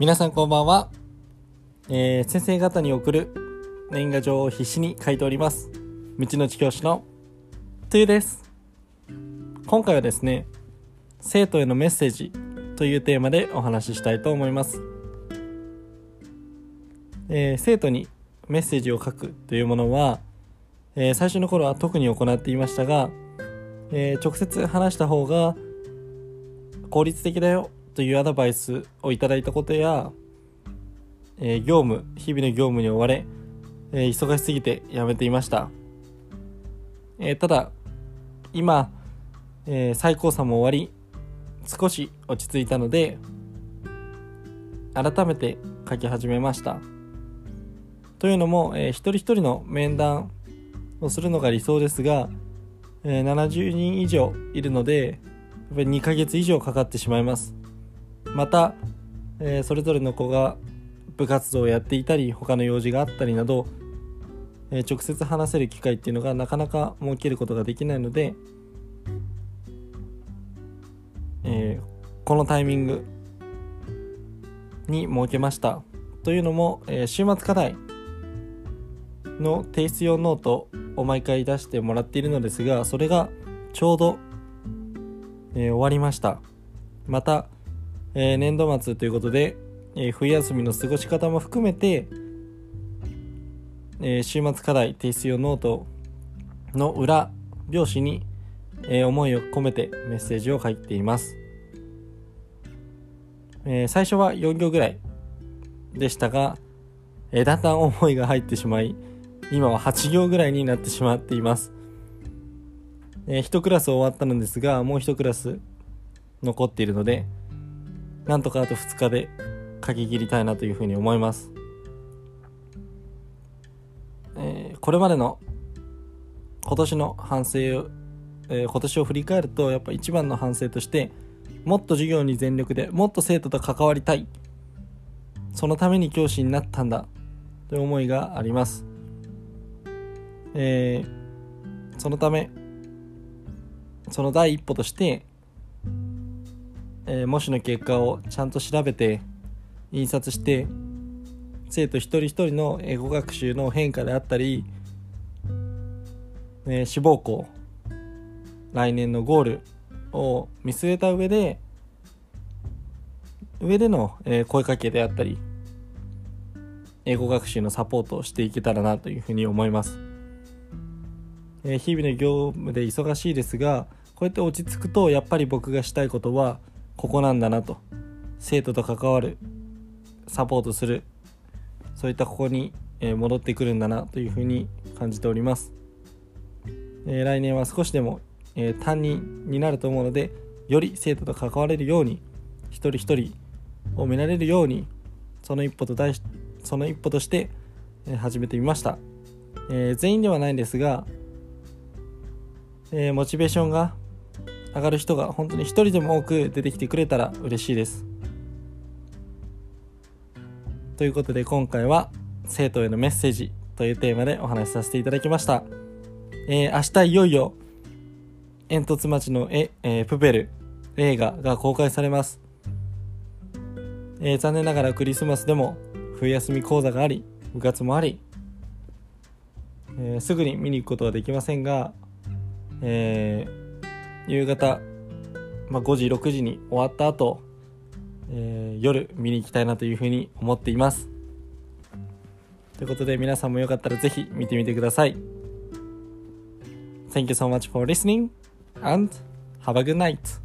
皆さんこんばんは、えー、先生方に送る年賀状を必死に書いております。道の地教師のトゥです。今回はですね生徒へのメッセージというテーマでお話ししたいと思います、えー、生徒にメッセージを書くというものは、えー、最初の頃は特に行っていましたが、え直接話した方が効率的だよ。というアドバイスをいただいたことや、えー、業務日々の業務に追われ、えー、忙しすぎてやめていました、えー、ただ今、え最高裁も終わり少し落ち着いたので改めて書き始めました。というのも、えー、一人一人の面談をするのが理想ですが、えー、70人以上いるのでやっぱり2ヶ月以上かかってしまいます。また、えー、それぞれの子が部活動をやっていたり他の用事があったりなど、えー、直接話せる機会っていうのがなかなか設けることができないので、えー、このタイミングに設けました。というのも、え週末課題の提出用ノートを毎回出してもらっているのですがそれがちょうど、え終わりました。またえー、年度末ということで、えー、冬休みの過ごし方も含めて、えー、週末課題提出用ノートの裏表紙に、え思いを込めてメッセージを書いています、え最初は4行ぐらいでしたが、えだんだん思いが入ってしまい今は8行ぐらいになってしまっています、え1クラス終わったのですがもう1クラス残っているのでなんとかあと2日で書き切りたいなというふうに思います。えー、これまでの今年の反省を、えー、今年を振り返るとやっぱ一番の反省としてもっと授業に全力でもっと生徒と関わりたい。そのために教師になったんだ。という思いがあります、えー、そのためその第一歩としてえー、模試の結果をちゃんと調べて印刷して生徒一人一人の英語学習の変化であったり、えー、志望校来年のゴールを見据えた上で上での、え、声かけであったり英語学習のサポートをしていけたらなというふうに思います、えー、日々の業務で忙しいですがこうやって落ち着くとやっぱり僕がしたいことはここなんだなと。生徒と関わるサポートするそういったここに戻ってくるんだなというふうに感じております、来年は少しでも、担任になると思うのでより生徒と関われるように一人一人を見られるようにその一歩と題しその一歩として、始めてみました、え、全員ではないんですが、えモチベーションが上がる人が本当に一人でも多く出てきてくれたら嬉しいです。ということで今回は生徒へのメッセージというテーマでお話しさせていただきました。えー、明日いよいよ煙突町のえ、えー、プペル映画が公開されます。えー、残念ながらクリスマスでも冬休み講座があり部活もあり、えー、すぐに見に行くことはできませんが、えー、夕方、まあ、5時6時に終わった後、えー、夜見に行きたいなというふうに思っています。ということで皆さんもよかったらぜひ見てみてください。Thank you so much for listening and have a good night.